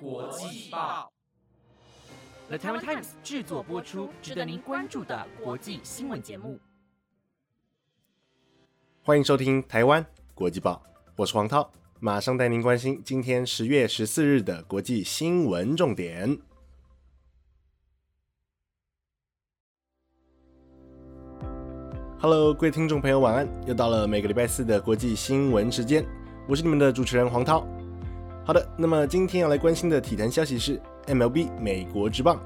国际报，The Taiwan Times 制作播出，值得您关注的国际新闻节目。欢迎收听《台湾国际报》，我是黄涛，马上带您关心今天十月十四日的国际新闻重点。Hello，各位听众朋友，晚安！又到了每个礼拜四的国际新闻时间，我是你们的主持人黄涛。好的，那么今天要来关心的体坛消息是 MLB 美国之棒。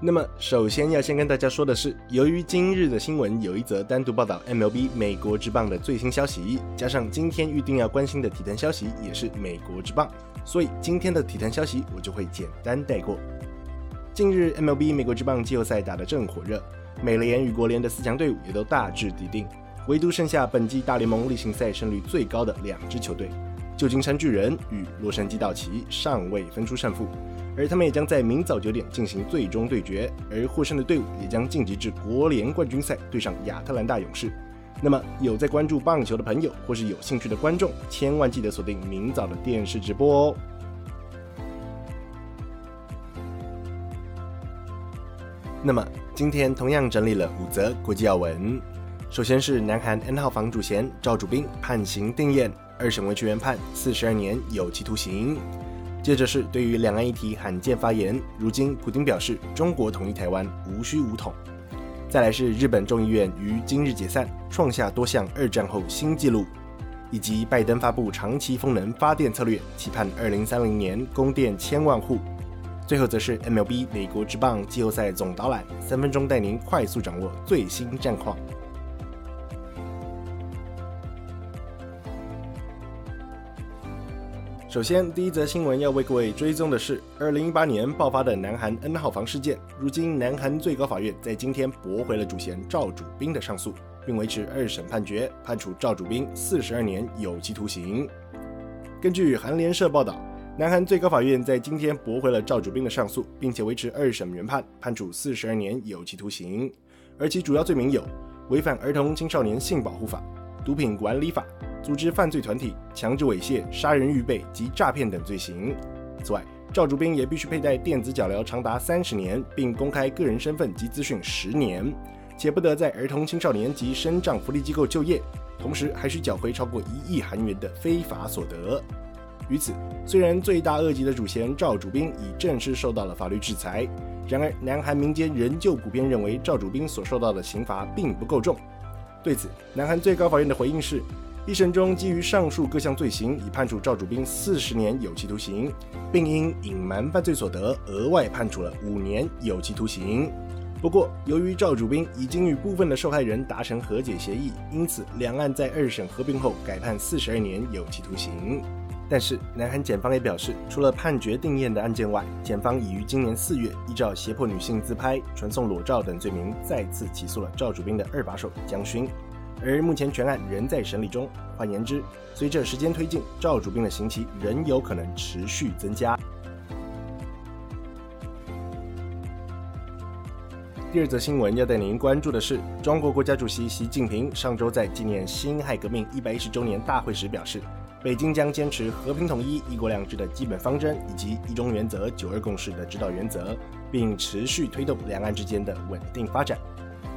那么首先要先跟大家说的是，由于今日的新闻有一则单独报道 MLB 美国之棒的最新消息，加上今天预定要关心的体坛消息也是美国之棒，所以今天的体坛消息我就会简单带过。近日 MLB 美国之棒季后赛打得正火热，美联与国联的四强队伍也都大致底定，唯独剩下本季大联盟例行赛胜率最高的两支球队。旧金山巨人与洛杉矶道奇尚未分出胜负，而他们也将在明早九点进行最终对决，而获胜的队伍也将晋级至国联冠军赛对上亚特兰大勇士。那么有在关注棒球的朋友或是有兴趣的观众，千万记得锁定明早的电视直播哦。那么今天同样整理了五则国际要闻，首先是南韩 N 号房主嫌赵主兵判刑定验。二审维持原判四十二年有期徒刑。接着是对于两岸议题罕见发言，如今普京表示中国统一台湾无需武统。再来是日本众议院于今日解散，创下多项二战后新纪录，以及拜登发布长期风能发电策略，期盼二零三零年供电千万户。最后则是 MLB 美国职棒季后赛总导览，三分钟带您快速掌握最新战况。首先，第一则新闻要为各位追踪的是，二零一八年爆发的南韩 N 号房事件。如今，南韩最高法院在今天驳回了主嫌赵主兵的上诉，并维持二审判决，判处赵主兵四十二年有期徒刑。根据韩联社报道，南韩最高法院在今天驳回了赵主兵的上诉，并且维持二审原判，判处四十二年有期徒刑。而其主要罪名有违反儿童青少年性保护法、毒品管理法。组织犯罪团体、强制猥亵、杀人预备及诈骗等罪行。此外，赵竹斌也必须佩戴电子脚镣长达三十年，并公开个人身份及资讯十年，且不得在儿童、青少年及生障福利机构就业，同时还需缴回超过一亿韩元的非法所得。于此，虽然罪大恶极的主嫌赵主斌已正式受到了法律制裁，然而南韩民间仍旧普遍认为赵主斌所受到的刑罚并不够重。对此，南韩最高法院的回应是。一审中，基于上述各项罪行，已判处赵主兵四十年有期徒刑，并因隐瞒犯罪所得，额外判处了五年有期徒刑。不过，由于赵主兵已经与部分的受害人达成和解协议，因此两案在二审合并后改判四十二年有期徒刑。但是，南韩检方也表示，除了判决定验的案件外，检方已于今年四月依照胁迫女性自拍、传送裸照等罪名，再次起诉了赵主兵的二把手江勋。而目前全案仍在审理中。换言之，随着时间推进，赵主兵的刑期仍有可能持续增加。第二则新闻要带您关注的是，中国国家主席习近平上周在纪念辛亥革命一百一十周年大会时表示，北京将坚持和平统一、一国两制的基本方针以及一中原则、九二共识的指导原则，并持续推动两岸之间的稳定发展。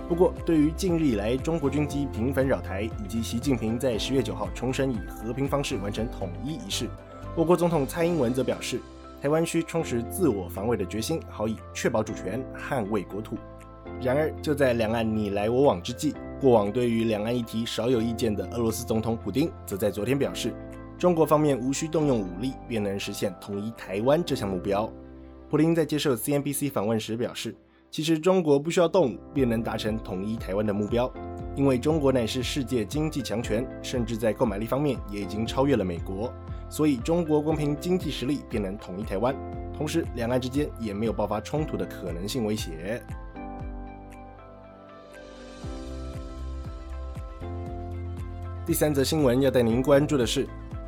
不过，对于近日以来中国军机频繁扰台，以及习近平在十月九号重申以和平方式完成统一一事，我国总统蔡英文则表示，台湾需充实自我防卫的决心，好以确保主权、捍卫国土。然而，就在两岸你来我往之际，过往对于两岸议题少有意见的俄罗斯总统普京，则在昨天表示，中国方面无需动用武力便能实现统一台湾这项目标。普京在接受 CNBC 访问时表示。其实中国不需要动武便能达成统一台湾的目标，因为中国乃是世界经济强权，甚至在购买力方面也已经超越了美国，所以中国光凭经济实力便能统一台湾，同时两岸之间也没有爆发冲突的可能性威胁。第三则新闻要带您关注的是。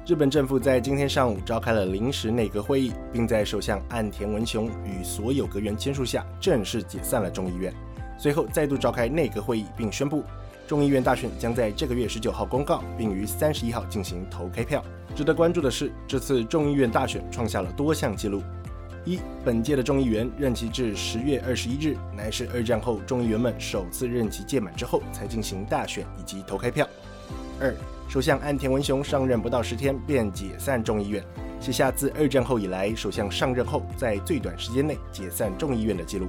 日本政府在今天上午召开了临时内阁会议，并在首相岸田文雄与所有阁员签署下正式解散了众议院。随后再度召开内阁会议，并宣布众议院大选将在这个月十九号公告，并于三十一号进行投开票。值得关注的是，这次众议院大选创下了多项纪录。一，本届的众议员任期至十月二十一日，乃是二战后众议员们首次任期届满之后才进行大选以及投开票。二，首相岸田文雄上任不到十天便解散众议院，写下自二战后以来首相上任后在最短时间内解散众议院的记录。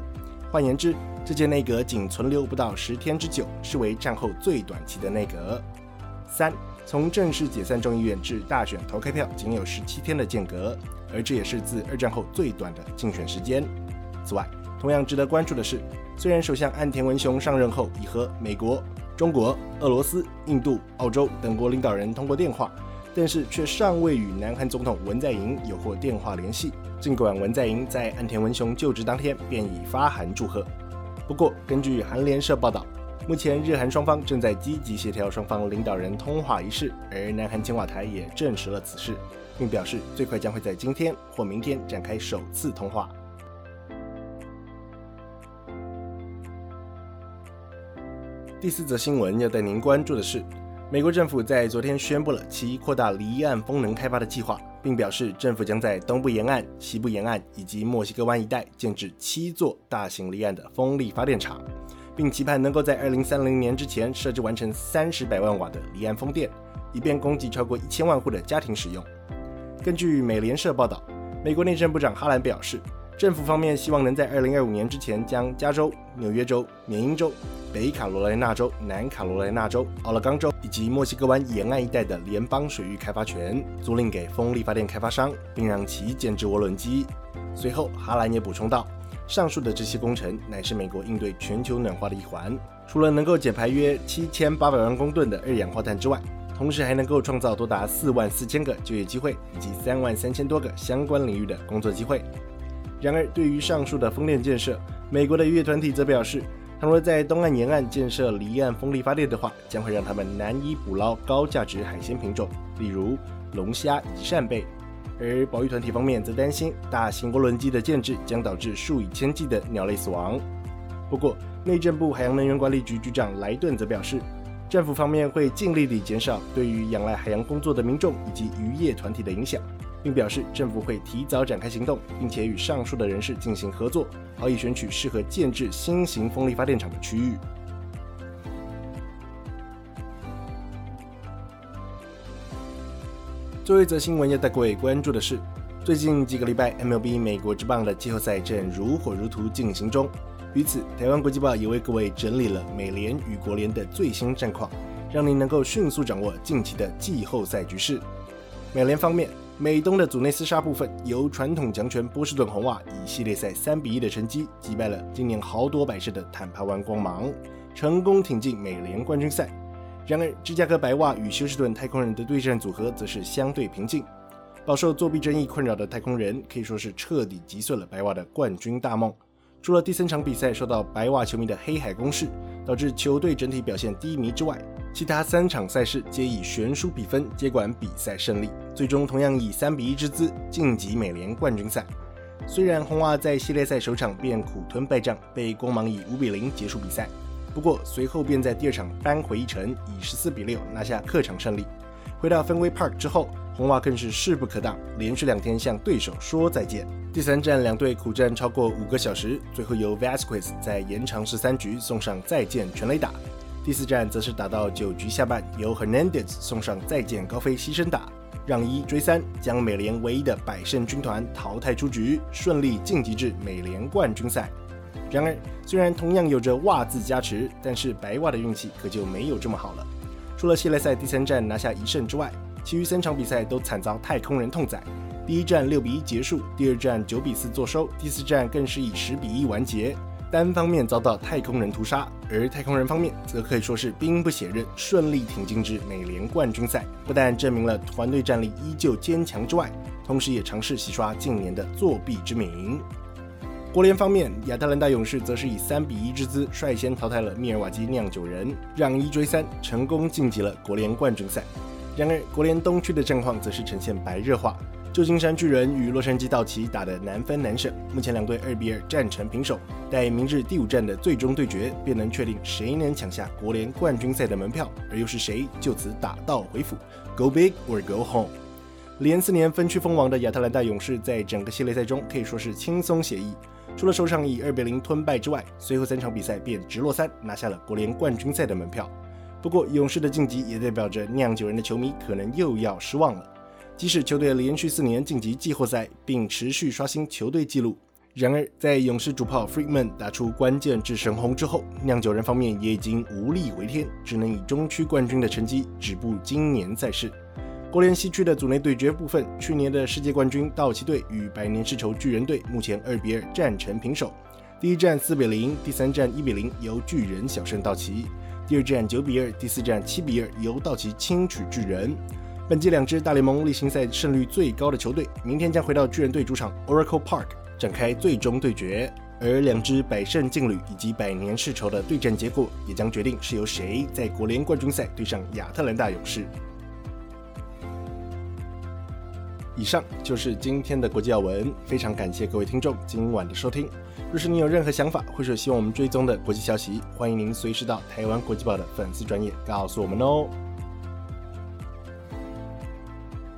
换言之，这届内阁仅存留不到十天之久，是为战后最短期的内阁。三，从正式解散众议院至大选投开票，仅有十七天的间隔，而这也是自二战后最短的竞选时间。此外，同样值得关注的是，虽然首相岸田文雄上任后已和美国、中国、俄罗斯、印度、澳洲等国领导人通过电话，但是却尚未与南韩总统文在寅有过电话联系。尽管文在寅在岸田文雄就职当天便已发函祝贺，不过根据韩联社报道。目前，日韩双方正在积极协调双方领导人通话一事，而南韩青瓦台也证实了此事，并表示最快将会在今天或明天展开首次通话。第四则新闻要带您关注的是，美国政府在昨天宣布了其扩大离岸风能开发的计划，并表示政府将在东部沿岸、西部沿岸以及墨西哥湾一带建置七座大型离岸的风力发电厂。并期盼能够在二零三零年之前设置完成三十百万瓦的离岸风电，以便供给超过一千万户的家庭使用。根据美联社报道，美国内政部长哈兰表示，政府方面希望能在二零二五年之前将加州、纽约州、缅因州、北卡罗来纳州、南卡罗来纳州、奥勒冈州以及墨西哥湾沿岸一带的联邦水域开发权租赁给风力发电开发商，并让其建制涡轮机。随后，哈兰也补充道。上述的这些工程乃是美国应对全球暖化的一环，除了能够减排约七千八百万公吨的二氧化碳之外，同时还能够创造多达四万四千个就业机会以及三万三千多个相关领域的工作机会。然而，对于上述的风电建设，美国的渔业团体则表示，倘若在东岸沿岸建设离岸风力发电的话，将会让他们难以捕捞高价值海鲜品种，例如龙虾以及扇贝。而保育团体方面则担心，大型涡轮机的建制将导致数以千计的鸟类死亡。不过，内政部海洋能源管理局局长莱顿则表示，政府方面会尽力地减少对于仰赖海洋工作的民众以及渔业团体的影响，并表示政府会提早展开行动，并且与上述的人士进行合作，好以选取适合建制新型风力发电厂的区域。最后一则新闻要带各位关注的是，最近几个礼拜，MLB 美国之棒的季后赛正如火如荼进行中。于此，台湾国际报也为各位整理了美联与国联的最新战况，让您能够迅速掌握近期的季后赛局势。美联方面，美东的组内厮杀部分，由传统强权波士顿红袜以系列赛三比一的成绩击败了今年豪夺百胜的坦帕湾光芒，成功挺进美联冠军赛。然而，芝加哥白袜与休斯顿太空人的对战组合则是相对平静。饱受作弊争议困扰的太空人可以说是彻底击碎了白袜的冠军大梦。除了第三场比赛受到白袜球迷的黑海攻势，导致球队整体表现低迷之外，其他三场赛事皆以悬殊比分接管比赛胜利，最终同样以三比一之姿晋级美联冠军赛。虽然红袜在系列赛首场便苦吞败仗，被光芒以五比零结束比赛。不过随后便在第二场扳回一城，以十四比六拿下客场胜利。回到 Fenway Park 之后，红袜更是势不可挡，连续两天向对手说再见。第三战两队苦战超过五个小时，最后由 Vasquez 在延长十三局送上再见全垒打。第四战则是打到九局下半，由 Hernandez 送上再见高飞牺牲打，让一追三，将美联唯一的百胜军团淘汰出局，顺利晋级至美联冠军赛。然而，虽然同样有着“袜”子加持，但是白袜的运气可就没有这么好了。除了系列赛第三战拿下一胜之外，其余三场比赛都惨遭太空人痛宰。第一战六比一结束，第二战九比四作收，第四战更是以十比一完结，单方面遭到太空人屠杀。而太空人方面则可以说是兵不血刃，顺利挺进至美联冠军赛，不但证明了团队战力依旧坚强之外，同时也尝试洗刷近年的作弊之名。国联方面，亚特兰大勇士则是以三比一之姿率先淘汰了密尔瓦基酿酒人，让一追三，成功晋级了国联冠军赛。然而，国联东区的战况则是呈现白热化，旧金山巨人与洛杉矶道奇打得难分难舍，目前两队二比二战成平手。待明日第五战的最终对决，便能确定谁能抢下国联冠军赛的门票，而又是谁就此打道回府，Go big or go home。连四年分区封王的亚特兰大勇士，在整个系列赛中可以说是轻松写意。除了首场以二比零吞败之外，随后三场比赛便直落三拿下了国联冠军赛的门票。不过，勇士的晋级也代表着酿酒人的球迷可能又要失望了。即使球队连续四年晋级季后赛，并持续刷新球队纪录，然而在勇士主炮 Freeman 打出关键制神轰之后，酿酒人方面也已经无力回天，只能以中区冠军的成绩止步今年赛事。国联西区的组内对决部分，去年的世界冠军道奇队与百年世仇巨人队目前二比二战成平手。第一战四比零，第三战一比零，由巨人小胜道奇；第二战九比二，第四战七比二，由道奇轻取巨人。本季两支大联盟例行赛胜率最高的球队，明天将回到巨人队主场 Oracle Park 展开最终对决。而两支百胜劲旅以及百年世仇的对战结果，也将决定是由谁在国联冠军赛对上亚特兰大勇士。以上就是今天的国际要闻，非常感谢各位听众今晚的收听。若是你有任何想法，或是希望我们追踪的国际消息，欢迎您随时到台湾国际报的粉丝专业告诉我们哦。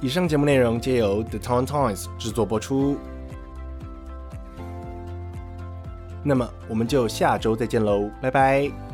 以上节目内容皆由 The Town Tones 制作播出。那么我们就下周再见喽，拜拜。